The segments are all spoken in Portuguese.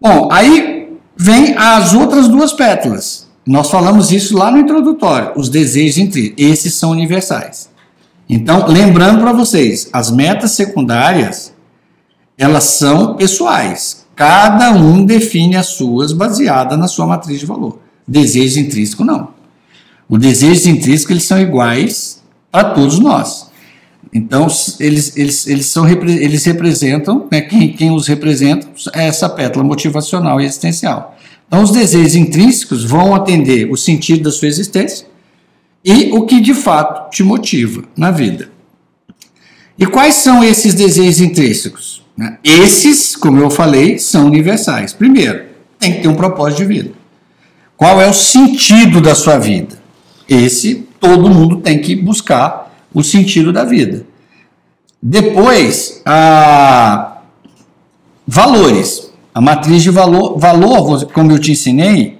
Bom, aí vem as outras duas pétalas. Nós falamos isso lá no introdutório, os desejos entre esses são universais. Então, lembrando para vocês, as metas secundárias, elas são pessoais. Cada um define as suas baseada na sua matriz de valor. Desejo intrínseco não. O desejo intrínseco eles são iguais para todos nós. Então, eles, eles, eles, são, eles representam, né, quem, quem os representa é essa pétala motivacional e existencial. Então, os desejos intrínsecos vão atender o sentido da sua existência e o que de fato te motiva na vida. E quais são esses desejos intrínsecos? Né? Esses, como eu falei, são universais. Primeiro, tem que ter um propósito de vida. Qual é o sentido da sua vida? Esse todo mundo tem que buscar o sentido da vida. Depois, a valores. A matriz de valor, valor, como eu te ensinei,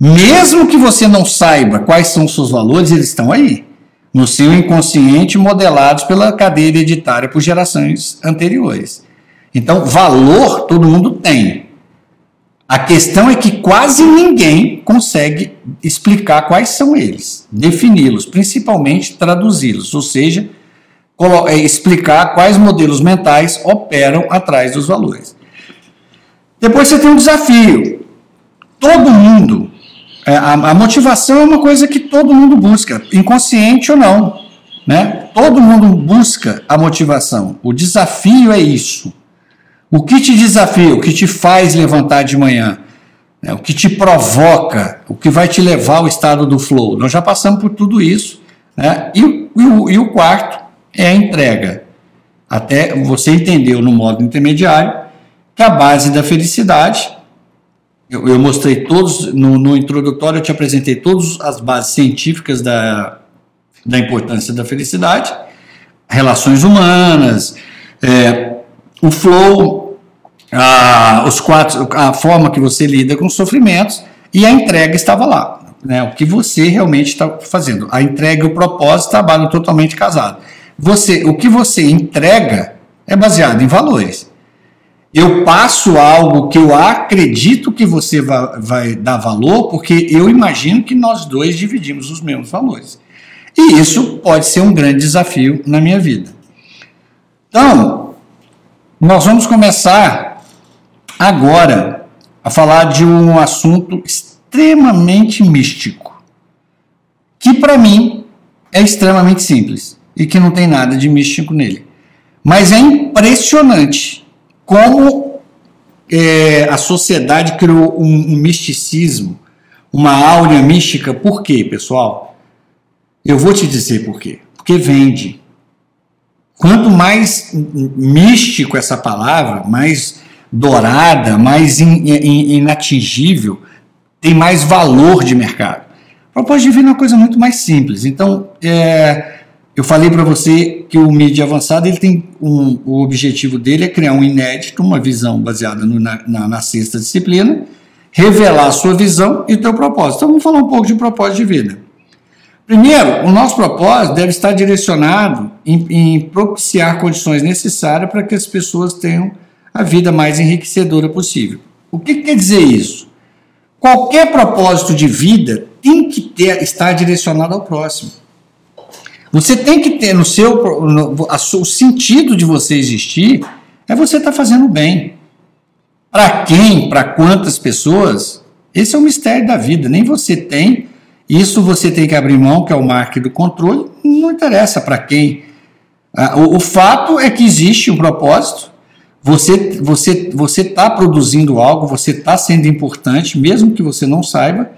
mesmo que você não saiba quais são os seus valores, eles estão aí, no seu inconsciente, modelados pela cadeia hereditária por gerações anteriores. Então, valor todo mundo tem. A questão é que quase ninguém consegue explicar quais são eles, defini-los, principalmente traduzi-los, ou seja, é, explicar quais modelos mentais operam atrás dos valores. Depois você tem um desafio. Todo mundo, é, a, motivação é uma coisa que todo mundo busca, inconsciente ou não. Né? Todo mundo busca a motivação. O desafio é isso. O que te desafia, o que te faz levantar de manhã, né? o que te provoca, o que vai te levar ao estado do flow. Nós já passamos por tudo isso. Né? E, e, e o quarto é a entrega. Até você entendeu no modo intermediário que a base da felicidade, eu, eu mostrei todos, no, no introdutório eu te apresentei todas as bases científicas da, da importância da felicidade, relações humanas, é, o flow, a, os quatro, a forma que você lida com os sofrimentos e a entrega estava lá. Né, o que você realmente está fazendo. A entrega e o propósito trabalham totalmente casados. Você, o que você entrega é baseado em valores. Eu passo algo que eu acredito que você vai, vai dar valor, porque eu imagino que nós dois dividimos os mesmos valores. E isso pode ser um grande desafio na minha vida. Então, nós vamos começar agora a falar de um assunto extremamente místico, que para mim é extremamente simples e que não tem nada de místico nele. Mas é impressionante como é, a sociedade criou um, um misticismo, uma áurea mística. Por quê, pessoal? Eu vou te dizer por quê. Porque vende. Quanto mais místico essa palavra, mais dourada, mais in, in, inatingível, tem mais valor de mercado. Propósito divino é uma coisa muito mais simples. Então, é, eu falei para você que o mídia avançado ele tem um, o objetivo dele é criar um inédito, uma visão baseada no, na, na, na, sexta disciplina, revelar a sua visão e o teu propósito. Então, vamos falar um pouco de propósito de vida. Primeiro, o nosso propósito deve estar direcionado em, em propiciar condições necessárias para que as pessoas tenham a vida mais enriquecedora possível. O que quer dizer isso? Qualquer propósito de vida tem que ter, estar direcionado ao próximo. Você tem que ter no seu no, o sentido de você existir é você estar tá fazendo bem. Para quem, para quantas pessoas, esse é o mistério da vida. Nem você tem isso você tem que abrir mão, que é o marco do controle, não interessa para quem. Ah, o, o, fato é que existe um propósito, você você você está produzindo algo, você está sendo importante, mesmo que você não saiba.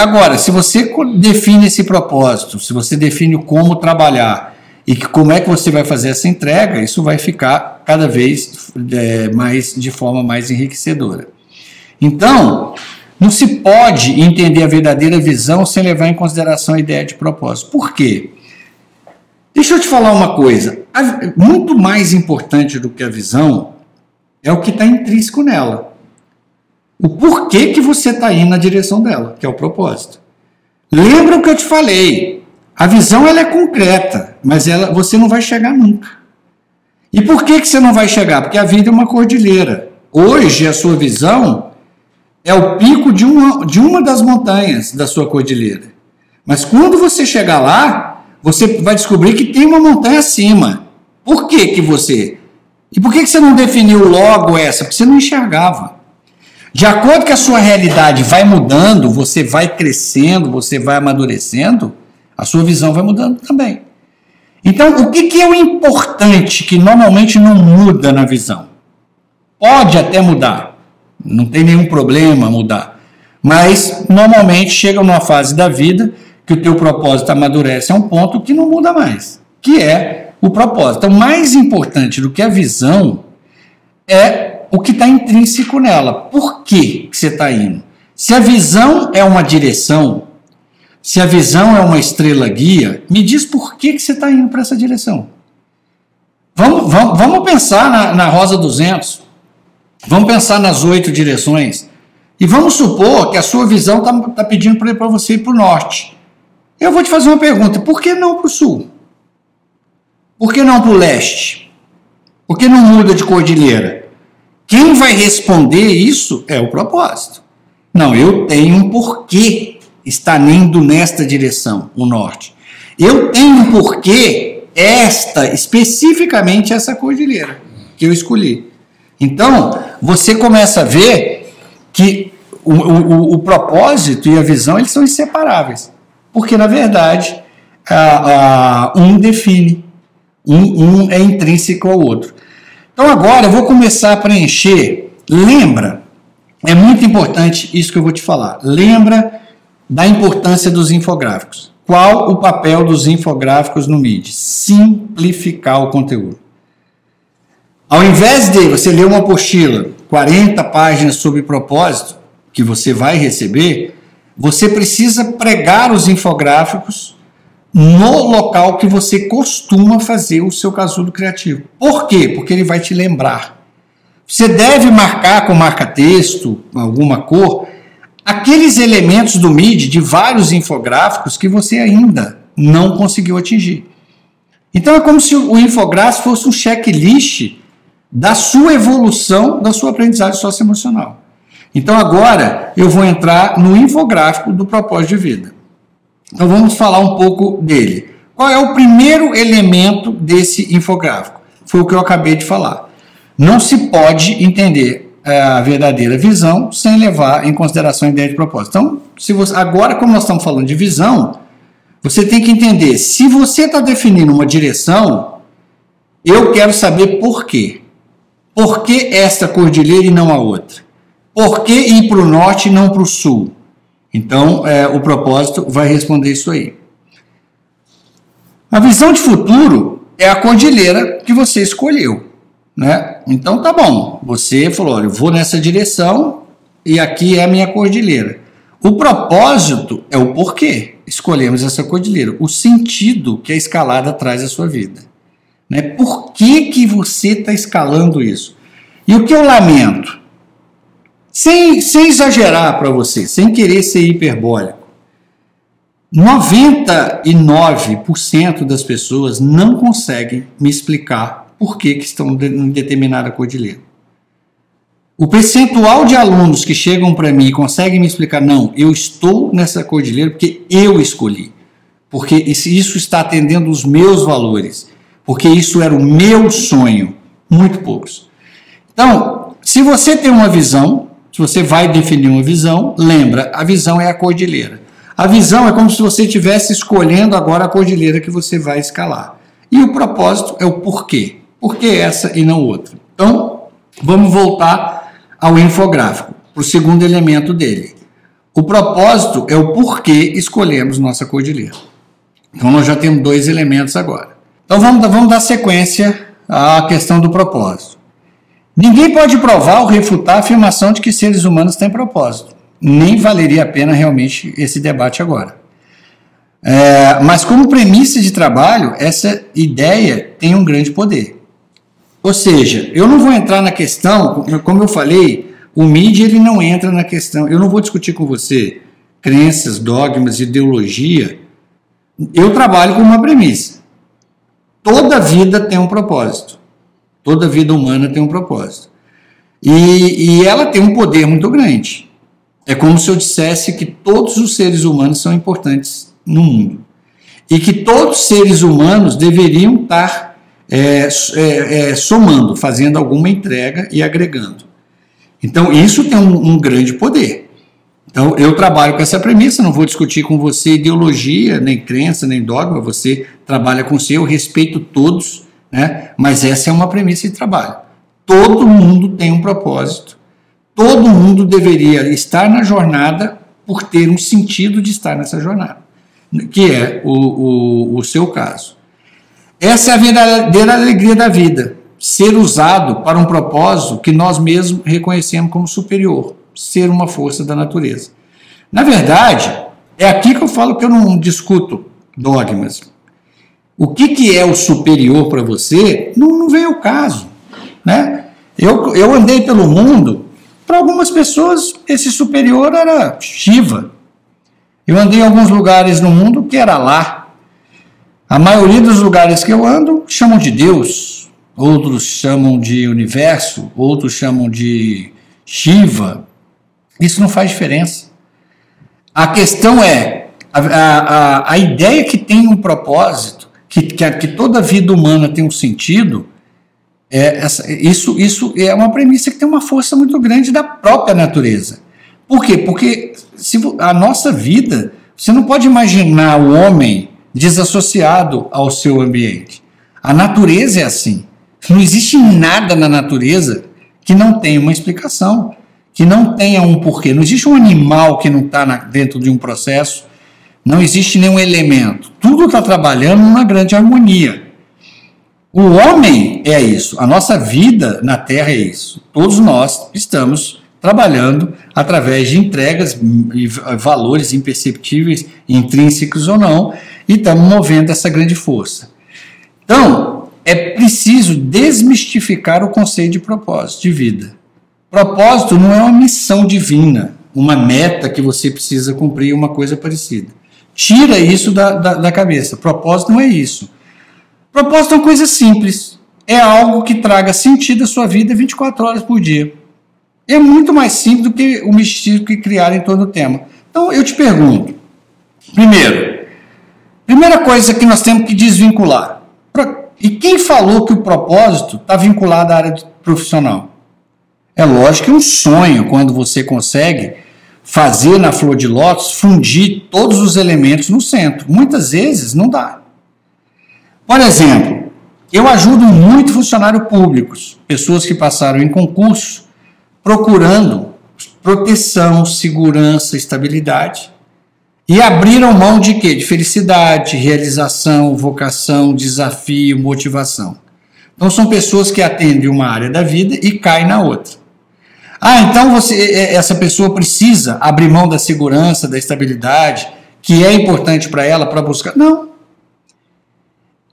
Agora, se você define esse propósito, se você define como trabalhar e que, como é que você vai fazer essa entrega, isso vai ficar cada vez é, mais de forma mais enriquecedora. Então, não se pode entender a verdadeira visão sem levar em consideração a ideia de propósito. Por quê? Deixa eu te falar uma coisa. Muito mais importante do que a visão é o que está intrínseco nela. O porquê que você está indo na direção dela, que é o propósito. Lembra o que eu te falei? A visão ela é concreta, mas ela, você não vai chegar nunca. E por que, que você não vai chegar? Porque a vida é uma cordilheira. Hoje, a sua visão é o pico de uma, de uma das montanhas da sua cordilheira. Mas quando você chegar lá, você vai descobrir que tem uma montanha acima. Por que, que você. E por que, que você não definiu logo essa? Porque você não enxergava. De acordo que a sua realidade vai mudando, você vai crescendo, você vai amadurecendo, a sua visão vai mudando também. Então, o que, que é o importante que normalmente não muda na visão? Pode até mudar, não tem nenhum problema mudar, mas normalmente chega numa fase da vida que o teu propósito amadurece a um ponto que não muda mais, que é o propósito. Então, mais importante do que a visão é o que está intrínseco nela. Por que, que você está indo? Se a visão é uma direção, se a visão é uma estrela guia, me diz por que, que você está indo para essa direção. Vamos, vamos, vamos pensar na, na Rosa 200. Vamos pensar nas oito direções. E vamos supor que a sua visão está tá pedindo para você ir para o norte. Eu vou te fazer uma pergunta: por que não para o sul? Por que não para o leste? Por que não muda de cordilheira? Quem vai responder isso é o propósito. Não, eu tenho um porquê estar indo nesta direção, o norte. Eu tenho um porquê esta, especificamente essa cordilheira que eu escolhi. Então, você começa a ver que o, o, o propósito e a visão eles são inseparáveis. Porque, na verdade, a, a, um define, um, um é intrínseco ao outro. Então, agora eu vou começar a preencher. Lembra, é muito importante isso que eu vou te falar. Lembra da importância dos infográficos. Qual o papel dos infográficos no MIDI? Simplificar o conteúdo. Ao invés de você ler uma apostila, 40 páginas sobre propósito, que você vai receber, você precisa pregar os infográficos no local que você costuma fazer o seu casulo criativo. Por quê? Porque ele vai te lembrar. Você deve marcar com marca-texto, alguma cor, aqueles elementos do MIDI de vários infográficos que você ainda não conseguiu atingir. Então é como se o infográfico fosse um checklist da sua evolução, da sua aprendizagem socioemocional. Então agora eu vou entrar no infográfico do propósito de vida. Então vamos falar um pouco dele. Qual é o primeiro elemento desse infográfico? Foi o que eu acabei de falar. Não se pode entender é, a verdadeira visão sem levar em consideração a ideia de propósito. Então, se você, agora, como nós estamos falando de visão, você tem que entender: se você está definindo uma direção, eu quero saber por quê. Por que esta cordilheira e não a outra? Por que ir para o norte e não para o sul? Então, é, o propósito vai responder isso aí. A visão de futuro é a cordilheira que você escolheu. Né? Então, tá bom. Você falou: olha, eu vou nessa direção e aqui é a minha cordilheira. O propósito é o porquê escolhemos essa cordilheira, o sentido que a escalada traz à sua vida. Né? Por que, que você está escalando isso? E o que eu lamento? Sem, sem exagerar para você, sem querer ser hiperbólico, 99% das pessoas não conseguem me explicar por que, que estão em determinada cordilheira. O percentual de alunos que chegam para mim e conseguem me explicar, não, eu estou nessa cordilheira porque eu escolhi, porque isso está atendendo os meus valores, porque isso era o meu sonho. Muito poucos. Então, se você tem uma visão, se você vai definir uma visão, lembra, a visão é a cordilheira. A visão é como se você estivesse escolhendo agora a cordilheira que você vai escalar. E o propósito é o porquê. Por que essa e não outra? Então, vamos voltar ao infográfico, para o segundo elemento dele. O propósito é o porquê escolhemos nossa cordilheira. Então, nós já temos dois elementos agora. Então vamos, vamos dar sequência à questão do propósito. Ninguém pode provar ou refutar a afirmação de que seres humanos têm propósito. Nem valeria a pena realmente esse debate agora. É, mas como premissa de trabalho, essa ideia tem um grande poder. Ou seja, eu não vou entrar na questão, como eu falei, o mídia ele não entra na questão. Eu não vou discutir com você crenças, dogmas, ideologia. Eu trabalho com uma premissa. Toda vida tem um propósito. Toda vida humana tem um propósito. E, e ela tem um poder muito grande. É como se eu dissesse que todos os seres humanos são importantes no mundo. E que todos os seres humanos deveriam estar é, é, é, somando, fazendo alguma entrega e agregando. Então, isso tem um, um grande poder. Então, eu trabalho com essa premissa, não vou discutir com você ideologia, nem crença, nem dogma, você trabalha com seu, eu respeito todos, né? mas essa é uma premissa de trabalho. Todo mundo tem um propósito, todo mundo deveria estar na jornada por ter um sentido de estar nessa jornada, que é o, o, o seu caso. Essa é a verdadeira alegria da vida, ser usado para um propósito que nós mesmos reconhecemos como superior, ser uma força da natureza. Na verdade, é aqui que eu falo que eu não discuto dogmas. O que, que é o superior para você não, não vem ao caso. Né? Eu, eu andei pelo mundo, para algumas pessoas esse superior era Shiva. Eu andei em alguns lugares no mundo que era lá. A maioria dos lugares que eu ando chamam de Deus, outros chamam de universo, outros chamam de Shiva. Isso não faz diferença. A questão é a, a, a ideia que tem um propósito, que, que, que toda vida humana tem um sentido, é essa, isso, isso é uma premissa que tem uma força muito grande da própria natureza. Por quê? Porque se, a nossa vida, você não pode imaginar o homem desassociado ao seu ambiente. A natureza é assim. Não existe nada na natureza que não tenha uma explicação, que não tenha um porquê. Não existe um animal que não está dentro de um processo, não existe nenhum elemento. Tudo está trabalhando numa grande harmonia. O homem é isso, a nossa vida na Terra é isso. Todos nós estamos trabalhando através de entregas e valores imperceptíveis, intrínsecos ou não, e estamos movendo essa grande força. Então, é preciso desmistificar o conceito de propósito de vida. Propósito não é uma missão divina, uma meta que você precisa cumprir, uma coisa parecida. Tira isso da, da, da cabeça. Propósito não é isso. Propósito é uma coisa simples. É algo que traga sentido à sua vida 24 horas por dia. É muito mais simples do que o mistério que criaram em torno do tema. Então eu te pergunto: primeiro, primeira coisa que nós temos que desvincular. E quem falou que o propósito está vinculado à área profissional? É lógico que é um sonho quando você consegue fazer na flor de lótus fundir todos os elementos no centro. Muitas vezes não dá. Por exemplo, eu ajudo muito funcionários públicos, pessoas que passaram em concurso, procurando proteção, segurança, estabilidade. E abriram mão de quê? De felicidade, realização, vocação, desafio, motivação. Então são pessoas que atendem uma área da vida e caem na outra. Ah, então você, essa pessoa precisa abrir mão da segurança, da estabilidade, que é importante para ela para buscar. Não.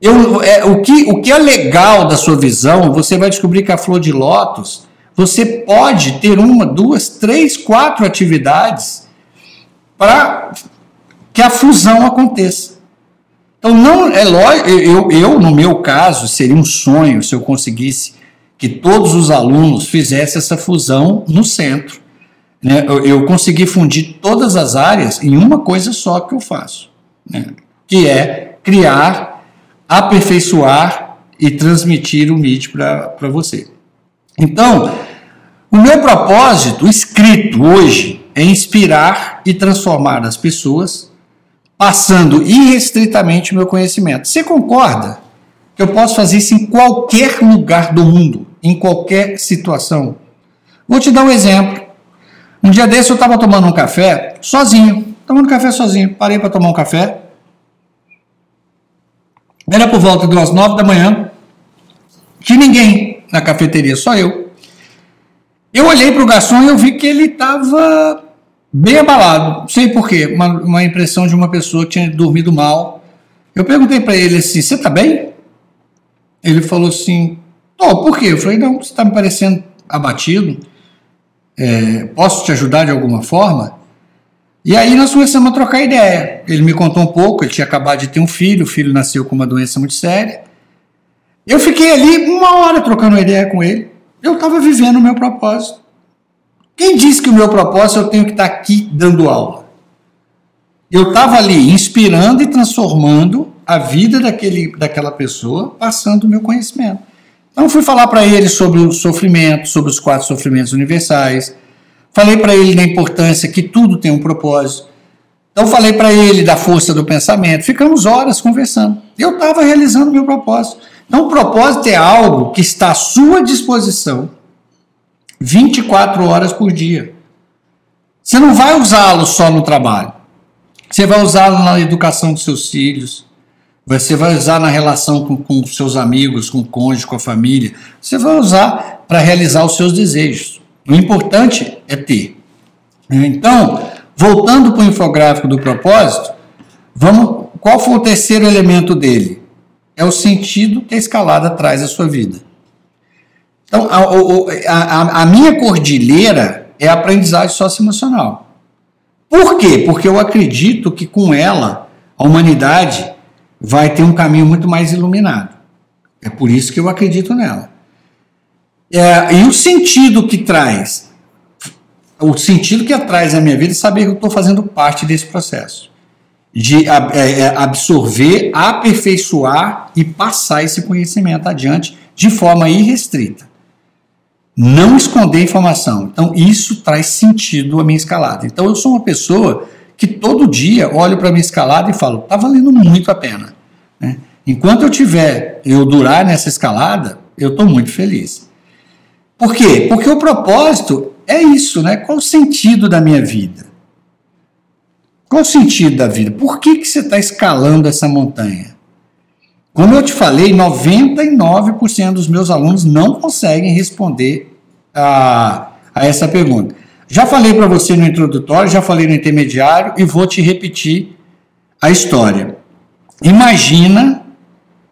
Eu, é, o, que, o que é legal da sua visão, você vai descobrir que a flor de lótus, você pode ter uma, duas, três, quatro atividades para que a fusão aconteça. Então, não é lógico, eu, eu, no meu caso, seria um sonho se eu conseguisse que todos os alunos fizessem essa fusão no centro. Né? Eu, eu consegui fundir todas as áreas em uma coisa só que eu faço, né? que é criar aperfeiçoar e transmitir o MIT para você. Então, o meu propósito escrito hoje é inspirar e transformar as pessoas, passando irrestritamente o meu conhecimento. Você concorda que eu posso fazer isso em qualquer lugar do mundo, em qualquer situação? Vou te dar um exemplo. Um dia desse eu estava tomando um café sozinho, tomando café sozinho. Parei para tomar um café. Era por volta das nove da manhã. Tinha ninguém na cafeteria, só eu. Eu olhei para o garçom e eu vi que ele estava bem abalado. Não sei porquê, uma, uma impressão de uma pessoa que tinha dormido mal. Eu perguntei para ele assim: Você está bem? Ele falou assim: Tô, por quê? Eu falei: Não, você está me parecendo abatido. É, posso te ajudar de alguma forma? E aí nós começamos a trocar ideia. Ele me contou um pouco, ele tinha acabado de ter um filho, o filho nasceu com uma doença muito séria. Eu fiquei ali uma hora trocando ideia com ele. Eu estava vivendo o meu propósito. Quem disse que o meu propósito eu tenho que estar aqui dando aula? Eu estava ali inspirando e transformando a vida daquele, daquela pessoa, passando o meu conhecimento. Então fui falar para ele sobre o sofrimento, sobre os quatro sofrimentos universais. Falei para ele da importância que tudo tem um propósito. Então falei para ele da força do pensamento. Ficamos horas conversando. Eu estava realizando meu propósito. Então o propósito é algo que está à sua disposição 24 horas por dia. Você não vai usá-lo só no trabalho. Você vai usá-lo na educação dos seus filhos. Você vai usar na relação com, com seus amigos, com o cônjuge, com a família. Você vai usar para realizar os seus desejos. O importante é ter. Então, voltando para o infográfico do propósito, vamos, qual foi o terceiro elemento dele? É o sentido que a escalada traz à sua vida. Então, a, a, a minha cordilheira é a aprendizagem socioemocional. Por quê? Porque eu acredito que com ela a humanidade vai ter um caminho muito mais iluminado. É por isso que eu acredito nela. É, e o sentido que traz, o sentido que traz a minha vida é saber que eu estou fazendo parte desse processo. De é, é, absorver, aperfeiçoar e passar esse conhecimento adiante de forma irrestrita. Não esconder informação. Então, isso traz sentido à minha escalada. Então, eu sou uma pessoa que todo dia olho para minha escalada e falo, está valendo muito a pena. Né? Enquanto eu tiver, eu durar nessa escalada, eu estou muito feliz. Por quê? Porque o propósito é isso, né? Qual o sentido da minha vida? Qual o sentido da vida? Por que, que você está escalando essa montanha? Como eu te falei, 99% dos meus alunos não conseguem responder a, a essa pergunta. Já falei para você no introdutório, já falei no intermediário e vou te repetir a história. Imagina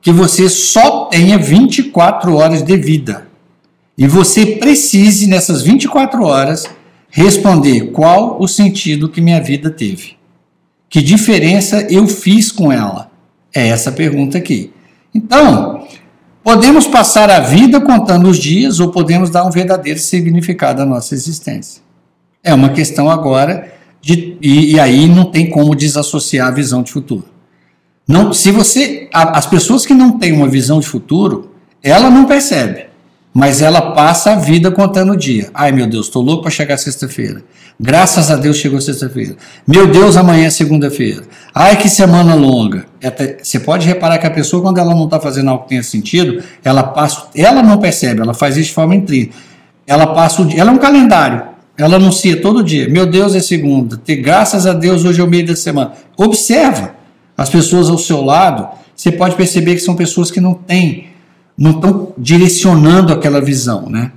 que você só tenha 24 horas de vida e você precise, nessas 24 horas, responder qual o sentido que minha vida teve. Que diferença eu fiz com ela? É essa pergunta aqui. Então, podemos passar a vida contando os dias ou podemos dar um verdadeiro significado à nossa existência. É uma questão agora de. E, e aí não tem como desassociar a visão de futuro. Não, se você. As pessoas que não têm uma visão de futuro, ela não percebe mas ela passa a vida contando o dia. Ai meu Deus, estou louco para chegar sexta-feira. Graças a Deus chegou sexta-feira. Meu Deus, amanhã é segunda-feira. Ai que semana longa. Até, você pode reparar que a pessoa, quando ela não está fazendo algo que tenha sentido, ela passa, ela não percebe, ela faz isso de forma intrínseca. Ela passa o dia, ela é um calendário. Ela anuncia todo dia. Meu Deus, é segunda. Graças a Deus hoje é o meio da semana. Observa as pessoas ao seu lado. Você pode perceber que são pessoas que não têm não estão direcionando aquela visão, né?